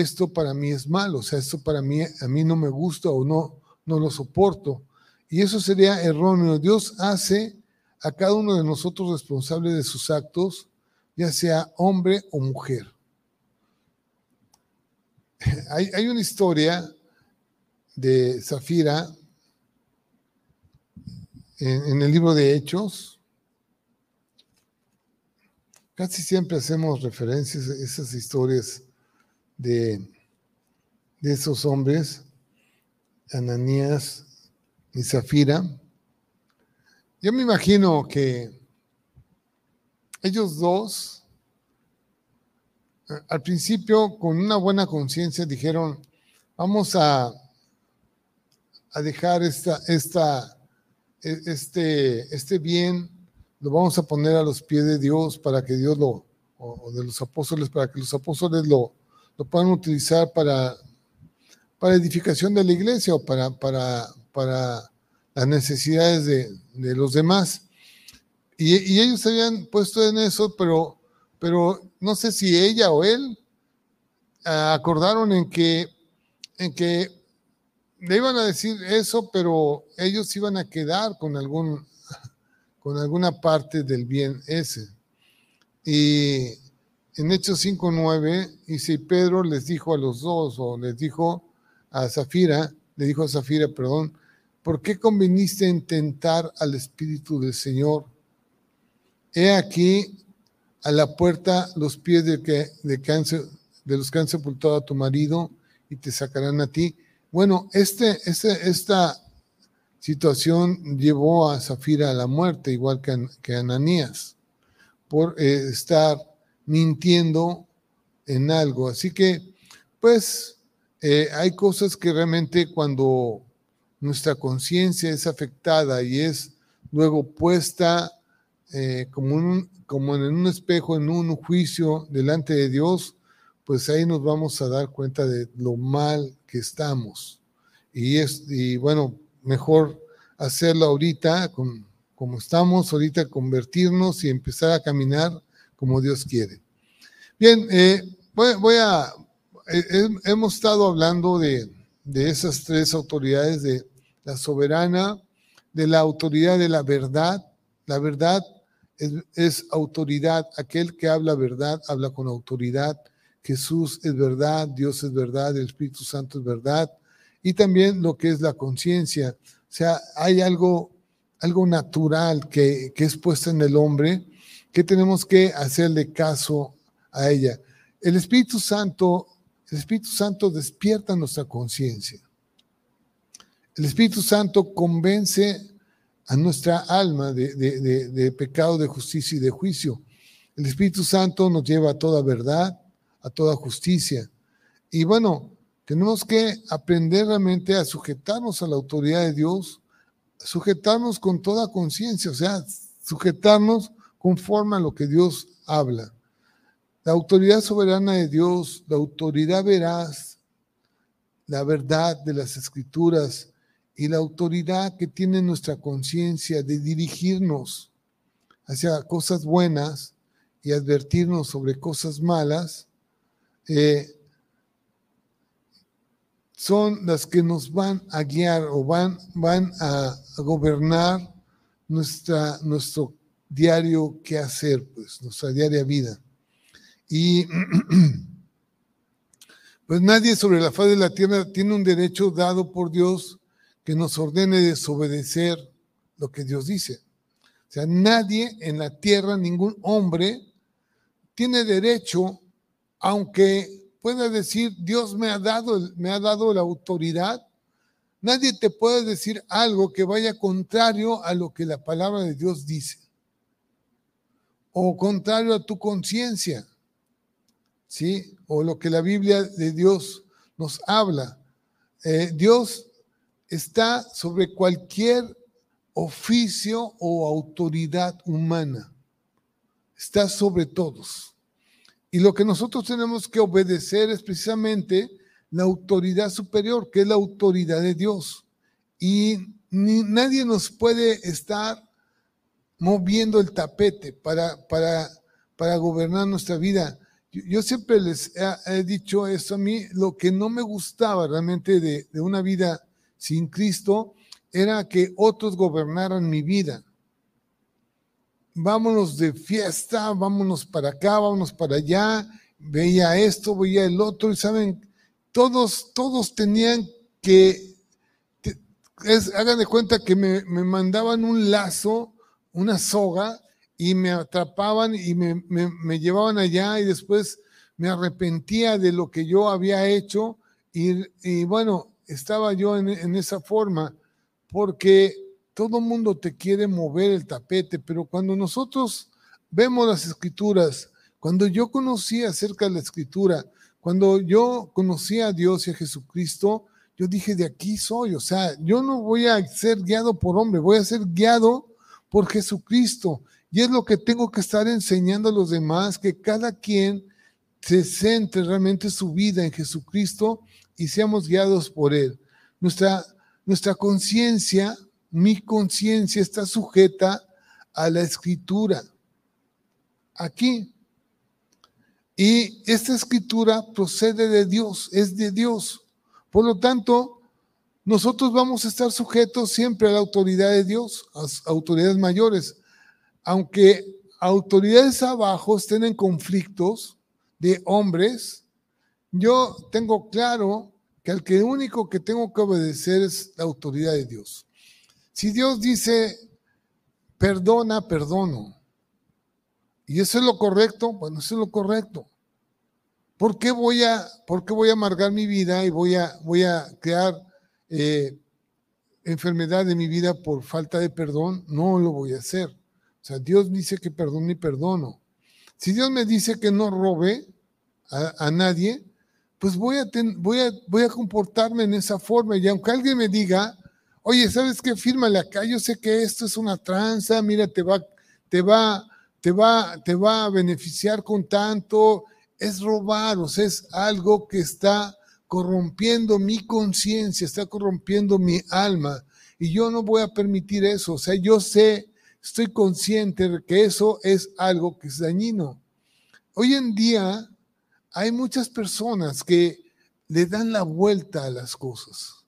esto para mí es malo, o sea, esto para mí a mí no me gusta o no no lo soporto. Y eso sería erróneo. Dios hace a cada uno de nosotros responsable de sus actos, ya sea hombre o mujer. Hay, una historia de Zafira en, el libro de Hechos. Casi siempre hacemos referencias a esas historias de, de esos hombres, Ananías y Zafira. Yo me imagino que ellos dos al principio, con una buena conciencia, dijeron, vamos a, a dejar esta, esta, e, este, este bien, lo vamos a poner a los pies de Dios para que Dios lo, o de los apóstoles, para que los apóstoles lo, lo puedan utilizar para, para edificación de la iglesia o para, para, para las necesidades de, de los demás. Y, y, ellos se habían puesto en eso, pero pero no sé si ella o él ah, acordaron en que, en que le iban a decir eso, pero ellos iban a quedar con, algún, con alguna parte del bien ese. Y en Hechos 5.9 dice, Pedro les dijo a los dos, o les dijo a Zafira, le dijo a Zafira, perdón, ¿por qué conveniste en tentar al Espíritu del Señor? He aquí, a la puerta los pies de, que, de, de los que han sepultado a tu marido y te sacarán a ti. Bueno, este, este, esta situación llevó a Zafira a la muerte, igual que, que Ananías, por eh, estar mintiendo en algo. Así que, pues, eh, hay cosas que realmente cuando nuestra conciencia es afectada y es luego puesta eh, como, como en un espejo, en un juicio delante de Dios, pues ahí nos vamos a dar cuenta de lo mal que estamos. Y, es, y bueno, mejor hacerlo ahorita, como estamos ahorita, convertirnos y empezar a caminar como Dios quiere. Bien, eh, voy, a, eh, hemos estado hablando de, de esas tres autoridades, de la soberana, de la autoridad de la verdad. La verdad es, es, autoridad. Aquel que habla verdad habla con autoridad. Jesús es verdad, Dios es verdad, el Espíritu Santo es verdad. Y también lo que es la conciencia. O sea, hay algo, algo natural que, que es puesto en el hombre que tenemos que hacerle caso a ella. El Espíritu Santo, el Espíritu Santo despierta nuestra conciencia. El Espíritu Santo convence a nuestra alma de, pecado, de justicia y de juicio. El Espíritu Santo nos lleva a toda verdad, a toda justicia. Y bueno, tenemos que aprender realmente a sujetarnos a la autoridad de Dios, sujetarnos con toda conciencia, o sea, sujetarnos conforme a lo que Dios habla. La autoridad soberana de Dios, la autoridad veraz, la verdad de las escrituras, y la autoridad que tiene nuestra conciencia de dirigirnos hacia cosas buenas y advertirnos sobre cosas malas, eh, son las que nos van a guiar o van, van a, gobernar nuestra, nuestro diario qué hacer, pues, nuestra diaria vida. Y pues nadie sobre la faz de la tierra tiene un derecho dado por Dios que nos ordene desobedecer lo que Dios dice. O sea, nadie en la tierra, ningún hombre, tiene derecho, aunque pueda decir, Dios me ha dado, me ha dado la autoridad, nadie te puede decir algo que vaya contrario a lo que la palabra de Dios dice, o contrario a tu conciencia, ¿sí? O lo que la Biblia de Dios nos habla. Eh, Dios está sobre cualquier oficio o autoridad humana. Está sobre todos. Y lo que nosotros tenemos que obedecer es precisamente la autoridad superior, que es la autoridad de Dios. Y nadie nos puede estar moviendo el tapete para, para, para gobernar nuestra vida. Yo, siempre les he, dicho eso a mí, lo que no me gustaba realmente de, de una vida sin Cristo era que otros gobernaran mi vida. Vámonos de fiesta, vámonos para acá, vámonos para allá, veía esto, veía el otro, y saben, todos, todos tenían que, hagan de cuenta que me, mandaban un lazo, una soga, y me atrapaban y me, me, llevaban allá y después me arrepentía de lo que yo había hecho y, bueno, estaba yo en, esa forma, porque todo mundo te quiere mover el tapete, pero cuando nosotros vemos las escrituras, cuando yo conocí acerca de la escritura, cuando yo conocí a Dios y a Jesucristo, yo dije, de aquí soy, o sea, yo no voy a ser guiado por hombre, voy a ser guiado por Jesucristo. Y es lo que tengo que estar enseñando a los demás, que cada quien se centre realmente su vida en Jesucristo y seamos guiados por Él. Nuestra, nuestra conciencia, mi conciencia está sujeta a la escritura. Aquí. Y esta escritura procede de Dios, es de Dios. Por lo tanto, nosotros vamos a estar sujetos siempre a la autoridad de Dios, a autoridades mayores. Aunque autoridades abajo estén en conflictos de hombres, yo tengo claro que al que único que tengo que obedecer es la autoridad de Dios. Si Dios dice, perdona, perdono. Y eso es lo correcto, bueno, eso es lo correcto. ¿Por qué voy a, por qué voy a amargar mi vida y voy a, voy a crear eh, enfermedad de mi vida por falta de perdón? No lo voy a hacer. O sea, Dios dice que perdone y perdono. Si Dios me dice que no robe a, a nadie, pues voy a, voy, a, voy a comportarme en esa forma. Y aunque alguien me diga, oye, ¿sabes qué? Fírmale acá, yo sé que esto es una tranza, mira, te va, te va, te va, te va a beneficiar con tanto, es robar, o sea, es algo que está corrompiendo mi conciencia, está corrompiendo mi alma. Y yo no voy a permitir eso. O sea, yo sé, estoy consciente de que eso es algo que es dañino. Hoy en día hay muchas personas que le dan la vuelta a las cosas.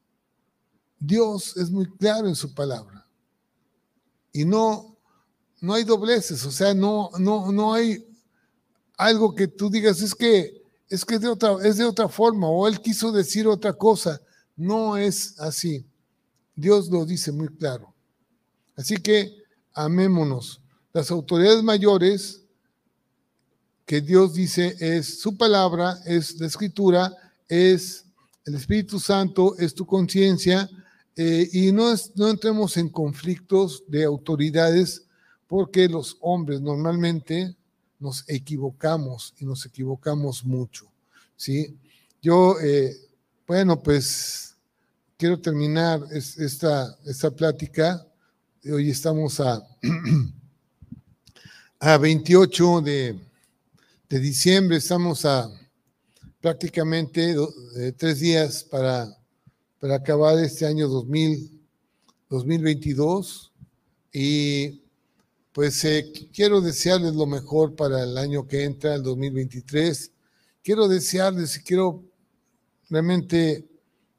Dios es muy claro en su palabra. Y no, no hay dobleces, o sea, no, no, no hay algo que tú digas, es que es que de otra, es de otra forma, o él quiso decir otra cosa. No es así. Dios lo dice muy claro. Así que amémonos. Las autoridades mayores que Dios dice es su palabra, es la escritura, es el Espíritu Santo, es tu conciencia, eh, y no, no entremos en conflictos de autoridades porque los hombres normalmente nos equivocamos y nos equivocamos mucho, ¿sí? Yo, eh, bueno, pues quiero terminar esta, esta plática. Hoy estamos a, a 28 de, de diciembre, estamos a prácticamente eh, tres días para, para acabar este año 2000, 2022 y pues eh, quiero desearles lo mejor para el año que entra, el 2023. Quiero desearles y quiero realmente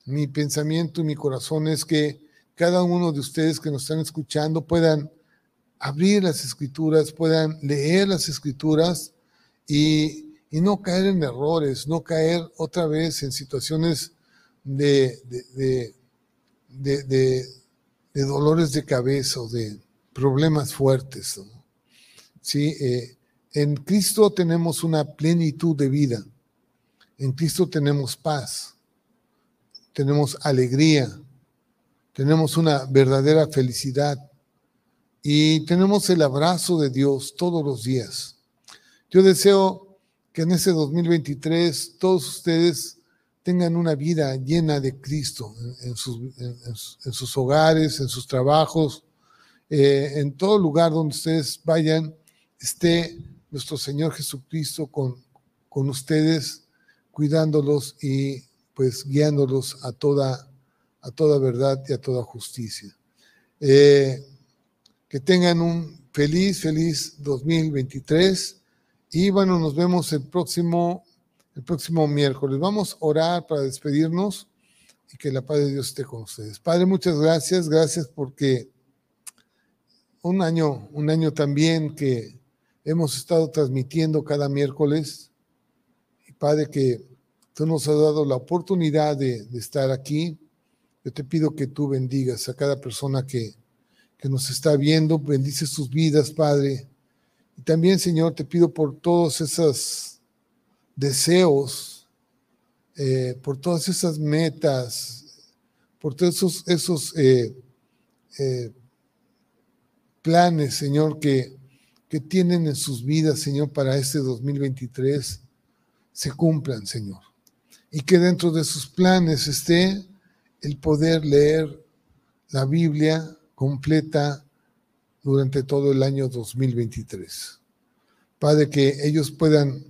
mi pensamiento y mi corazón es que cada uno de ustedes que nos están escuchando puedan abrir las escrituras, puedan leer las escrituras y, no caer en errores, no caer otra vez en situaciones de, de, de, de dolores de cabeza o de problemas fuertes. ¿Sí? Eh, en Cristo tenemos una plenitud de vida. En Cristo tenemos paz, tenemos alegría, tenemos una verdadera felicidad y tenemos el abrazo de Dios todos los días. Yo deseo que en ese 2023 todos ustedes tengan una vida llena de Cristo en, sus, en sus hogares, en sus trabajos, eh, en todo lugar donde ustedes vayan, esté nuestro Señor Jesucristo con, con ustedes, cuidándolos y pues guiándolos a toda, a toda verdad y a toda justicia. Eh, que tengan un feliz, feliz 2023 y bueno, nos vemos el próximo, el próximo miércoles. Vamos a orar para despedirnos y que la paz de Dios esté con ustedes. Padre, muchas gracias, gracias porque un año, un año también que hemos estado transmitiendo cada miércoles. Y Padre, que tú nos has dado la oportunidad de, estar aquí. Yo te pido que tú bendigas a cada persona que, que nos está viendo, bendice sus vidas, Padre. Y también, Señor, te pido por todos esos deseos, eh, por todas esas metas, por todos esos, eh, eh, planes, Señor, que, que tienen en sus vidas, Señor, para este 2023, se cumplan, Señor. Y que dentro de sus planes esté el poder leer la Biblia completa durante todo el año 2023. Padre, que ellos puedan,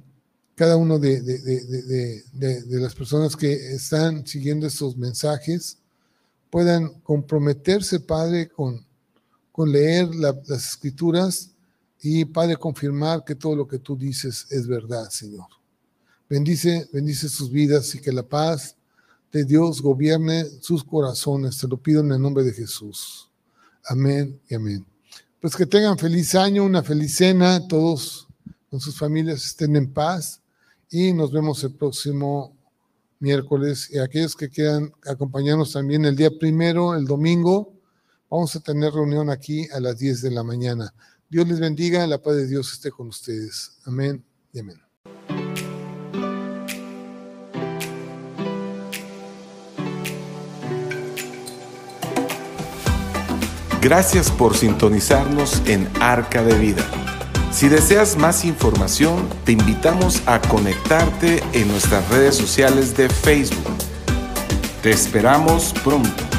cada uno de, de, las personas que están siguiendo estos mensajes, puedan comprometerse, Padre, con con leer las escrituras y, Padre, confirmar que todo lo que tú dices es verdad, Señor. Bendice, bendice sus vidas y que la paz de Dios gobierne sus corazones. Te lo pido en el nombre de Jesús. Amén y amén. Pues que tengan feliz año, una feliz cena, todos con sus familias estén en paz y nos vemos el próximo miércoles. Y aquellos que quieran acompañarnos también el día primero, el domingo, Vamos a tener reunión aquí a las 10 de la mañana. Dios les bendiga, la paz de Dios esté con ustedes. Amén y amén. Gracias por sintonizarnos en Arca de Vida. Si deseas más información, te invitamos a conectarte en nuestras redes sociales de Facebook. Te esperamos pronto.